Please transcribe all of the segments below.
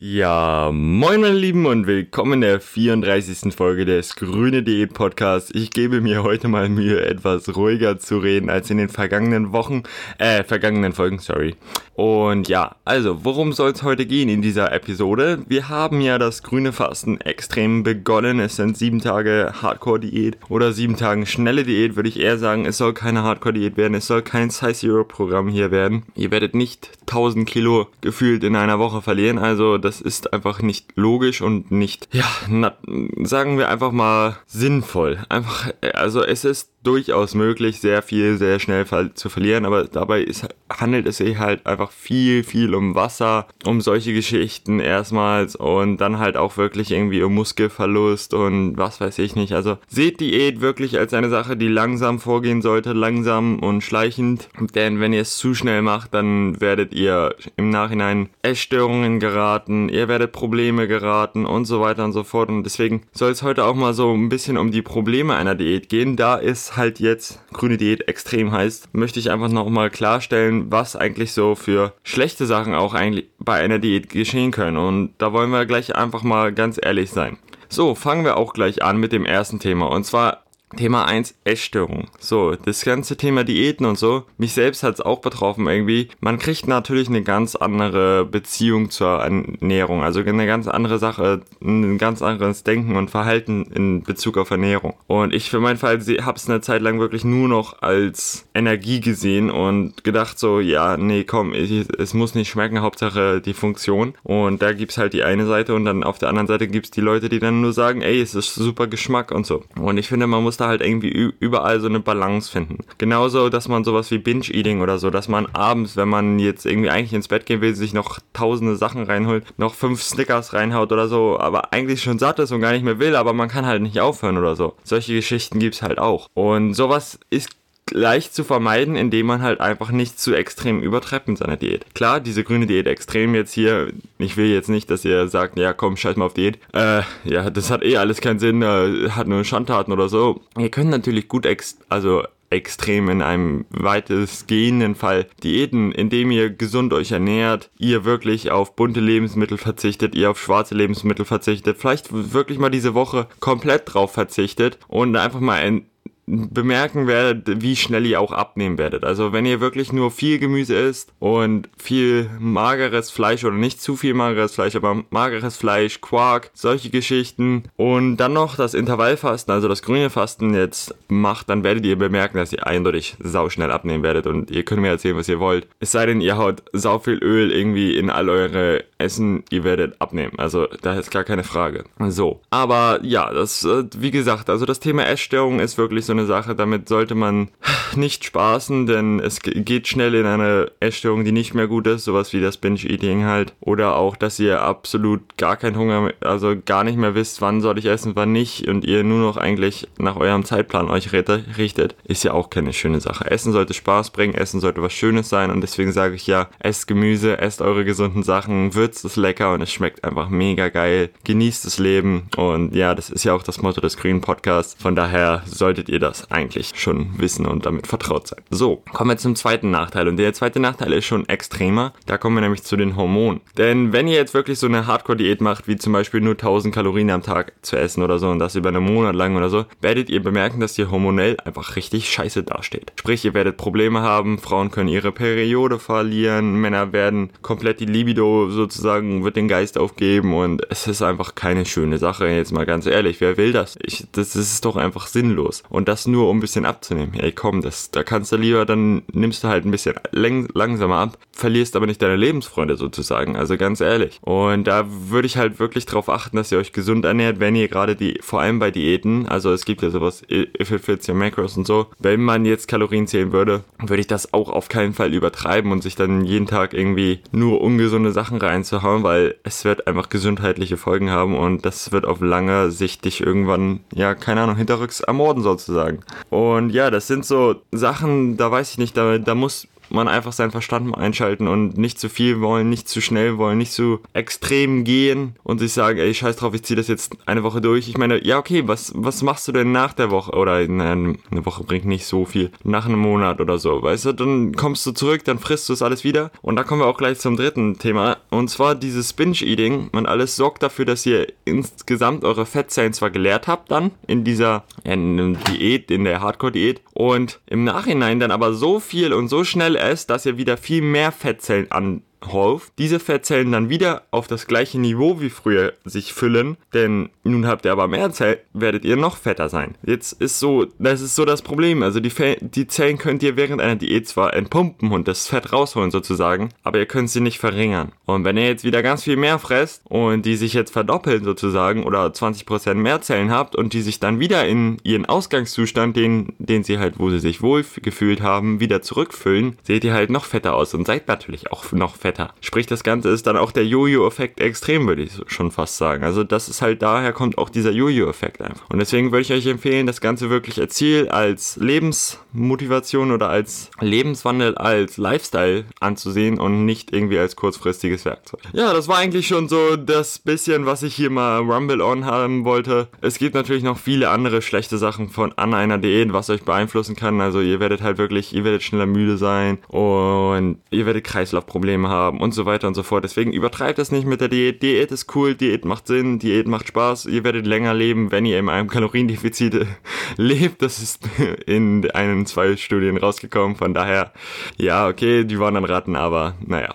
Ja, moin meine Lieben und willkommen in der 34. Folge des Grüne Diät Podcasts. Ich gebe mir heute mal Mühe, etwas ruhiger zu reden als in den vergangenen Wochen, äh, vergangenen Folgen, sorry. Und ja, also, worum soll es heute gehen in dieser Episode? Wir haben ja das grüne Fasten extrem begonnen. Es sind sieben Tage Hardcore-Diät oder sieben Tage schnelle Diät, würde ich eher sagen. Es soll keine Hardcore-Diät werden, es soll kein Size Zero Programm hier werden. Ihr werdet nicht 1000 Kilo gefühlt in einer Woche verlieren, also ist einfach nicht logisch und nicht, ja, na, sagen wir einfach mal sinnvoll. Einfach, also es ist durchaus möglich, sehr viel, sehr schnell zu verlieren, aber dabei ist, handelt es sich halt einfach viel, viel um Wasser, um solche Geschichten erstmals und dann halt auch wirklich irgendwie um Muskelverlust und was weiß ich nicht. Also seht Diät wirklich als eine Sache, die langsam vorgehen sollte, langsam und schleichend, denn wenn ihr es zu schnell macht, dann werdet ihr im Nachhinein Essstörungen geraten, ihr werdet Probleme geraten und so weiter und so fort und deswegen soll es heute auch mal so ein bisschen um die Probleme einer Diät gehen, da ist halt jetzt grüne Diät extrem heißt, möchte ich einfach nochmal klarstellen, was eigentlich so für schlechte Sachen auch eigentlich bei einer Diät geschehen können. Und da wollen wir gleich einfach mal ganz ehrlich sein. So, fangen wir auch gleich an mit dem ersten Thema. Und zwar Thema 1, Essstörung. So, das ganze Thema Diäten und so, mich selbst hat es auch betroffen irgendwie. Man kriegt natürlich eine ganz andere Beziehung zur Ernährung, also eine ganz andere Sache, ein ganz anderes Denken und Verhalten in Bezug auf Ernährung. Und ich für meinen Fall habe es eine Zeit lang wirklich nur noch als Energie gesehen und gedacht so, ja, nee, komm, ich, es muss nicht schmecken, Hauptsache die Funktion. Und da gibt's halt die eine Seite und dann auf der anderen Seite gibt's die Leute, die dann nur sagen, ey, es ist super Geschmack und so. Und ich finde, man muss da halt irgendwie überall so eine Balance finden. Genauso, dass man sowas wie Binge-Eating oder so, dass man abends, wenn man jetzt irgendwie eigentlich ins Bett gehen will, sich noch tausende Sachen reinholt, noch fünf Snickers reinhaut oder so, aber eigentlich schon satt ist und gar nicht mehr will, aber man kann halt nicht aufhören oder so. Solche Geschichten gibt's halt auch. Und sowas ist leicht zu vermeiden, indem man halt einfach nicht zu extrem übertreibt mit seiner Diät. Klar, diese grüne Diät extrem jetzt hier, ich will jetzt nicht, dass ihr sagt, ja komm, scheiß mal auf Diät. Äh, ja, das hat eh alles keinen Sinn, äh, hat nur Schandtaten oder so. Ihr könnt natürlich gut, ex also extrem in einem weitestgehenden Fall Diäten, indem ihr gesund euch ernährt, ihr wirklich auf bunte Lebensmittel verzichtet, ihr auf schwarze Lebensmittel verzichtet, vielleicht wirklich mal diese Woche komplett drauf verzichtet und einfach mal ein bemerken werdet, wie schnell ihr auch abnehmen werdet. Also wenn ihr wirklich nur viel Gemüse isst und viel mageres Fleisch oder nicht zu viel mageres Fleisch, aber mageres Fleisch, Quark, solche Geschichten und dann noch das Intervallfasten, also das grüne Fasten jetzt macht, dann werdet ihr bemerken, dass ihr eindeutig sau schnell abnehmen werdet und ihr könnt mir erzählen, was ihr wollt. Es sei denn, ihr haut sau viel Öl irgendwie in all eure Essen, ihr werdet abnehmen. Also da ist gar keine Frage. So, aber ja, das äh, wie gesagt, also das Thema Essstörung ist wirklich so eine Sache, damit sollte man nicht spaßen, denn es geht schnell in eine Essstörung, die nicht mehr gut ist, sowas wie das Binge-Eating halt. Oder auch, dass ihr absolut gar keinen Hunger, also gar nicht mehr wisst, wann soll ich essen, wann nicht und ihr nur noch eigentlich nach eurem Zeitplan euch richtet, ist ja auch keine schöne Sache. Essen sollte Spaß bringen, Essen sollte was Schönes sein und deswegen sage ich ja, esst Gemüse, esst eure gesunden Sachen, würzt es lecker und es schmeckt einfach mega geil. Genießt das Leben und ja, das ist ja auch das Motto des Green Podcasts. Von daher solltet ihr das eigentlich schon wissen und damit vertraut sein. So, kommen wir zum zweiten Nachteil. Und der zweite Nachteil ist schon extremer. Da kommen wir nämlich zu den Hormonen. Denn wenn ihr jetzt wirklich so eine Hardcore-Diät macht, wie zum Beispiel nur 1000 Kalorien am Tag zu essen oder so und das über einen Monat lang oder so, werdet ihr bemerken, dass ihr hormonell einfach richtig scheiße dasteht. Sprich, ihr werdet Probleme haben, Frauen können ihre Periode verlieren, Männer werden komplett die Libido sozusagen, wird den Geist aufgeben und es ist einfach keine schöne Sache, jetzt mal ganz ehrlich. Wer will das? Ich, das, das ist doch einfach sinnlos. Und das nur um ein bisschen abzunehmen. Ey, komm, das, da kannst du lieber, dann nimmst du halt ein bisschen langsamer ab, verlierst aber nicht deine Lebensfreunde sozusagen. Also ganz ehrlich. Und da würde ich halt wirklich darauf achten, dass ihr euch gesund ernährt, wenn ihr gerade die, vor allem bei Diäten, also es gibt ja sowas, if it fits your macros und so, wenn man jetzt Kalorien zählen würde, würde ich das auch auf keinen Fall übertreiben und sich dann jeden Tag irgendwie nur ungesunde Sachen reinzuhauen, weil es wird einfach gesundheitliche Folgen haben und das wird auf lange Sicht dich irgendwann, ja, keine Ahnung, hinterrücks ermorden sozusagen. Und ja, das sind so Sachen, da weiß ich nicht, da, da muss man einfach seinen Verstand mal einschalten und nicht zu viel wollen, nicht zu schnell wollen, nicht zu extrem gehen und sich sagen, ey, scheiß drauf, ich ziehe das jetzt eine Woche durch. Ich meine, ja, okay, was, was machst du denn nach der Woche? Oder eine Woche bringt nicht so viel. Nach einem Monat oder so, weißt du? Dann kommst du zurück, dann frisst du es alles wieder. Und da kommen wir auch gleich zum dritten Thema. Und zwar dieses Binge-Eating und alles sorgt dafür, dass ihr insgesamt eure Fettzellen zwar geleert habt dann in dieser in Diät, in der Hardcore-Diät und im Nachhinein dann aber so viel und so schnell esst, dass ihr wieder viel mehr Fettzellen an Holf diese Fettzellen dann wieder auf das gleiche Niveau wie früher sich füllen, denn nun habt ihr aber mehr Zellen, werdet ihr noch fetter sein. Jetzt ist so, das ist so das Problem. Also die, die Zellen könnt ihr während einer Diät zwar entpumpen und das Fett rausholen sozusagen, aber ihr könnt sie nicht verringern. Und wenn ihr jetzt wieder ganz viel mehr fresst und die sich jetzt verdoppeln sozusagen oder 20% mehr Zellen habt und die sich dann wieder in ihren Ausgangszustand, den, den sie halt, wo sie sich wohl gefühlt haben, wieder zurückfüllen, seht ihr halt noch fetter aus und seid natürlich auch noch fetter fetter. Sprich, das Ganze ist dann auch der Jojo-Effekt extrem, würde ich schon fast sagen. Also das ist halt daher kommt auch dieser Jojo-Effekt einfach. Und deswegen würde ich euch empfehlen, das Ganze wirklich als Ziel, als Lebensmotivation oder als Lebenswandel, als Lifestyle anzusehen und nicht irgendwie als kurzfristiges Werkzeug. Ja, das war eigentlich schon so das bisschen, was ich hier mal Rumble on haben wollte. Es gibt natürlich noch viele andere schlechte Sachen von an einer Diät, was euch beeinflussen kann. Also ihr werdet halt wirklich, ihr werdet schneller müde sein und ihr werdet Kreislaufprobleme haben haben und so weiter und so fort. Deswegen übertreibt das nicht mit der Diät. Diät ist cool, Diät macht Sinn, Diät macht Spaß. Ihr werdet länger leben, wenn ihr in einem Kaloriendefizit lebt. Das ist in einen, zwei Studien rausgekommen. Von daher, ja, okay, die waren dann Ratten, aber naja.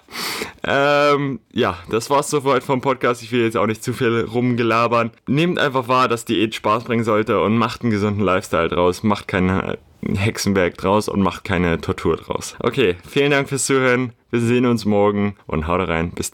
Ähm, ja, das war's soweit vom Podcast. Ich will jetzt auch nicht zu viel rumgelabern. Nehmt einfach wahr, dass Diät Spaß bringen sollte und macht einen gesunden Lifestyle draus. Macht keinen Hexenberg draus und macht keine Tortur draus. Okay, vielen Dank fürs Zuhören. Wir sehen uns morgen und haut rein. Bis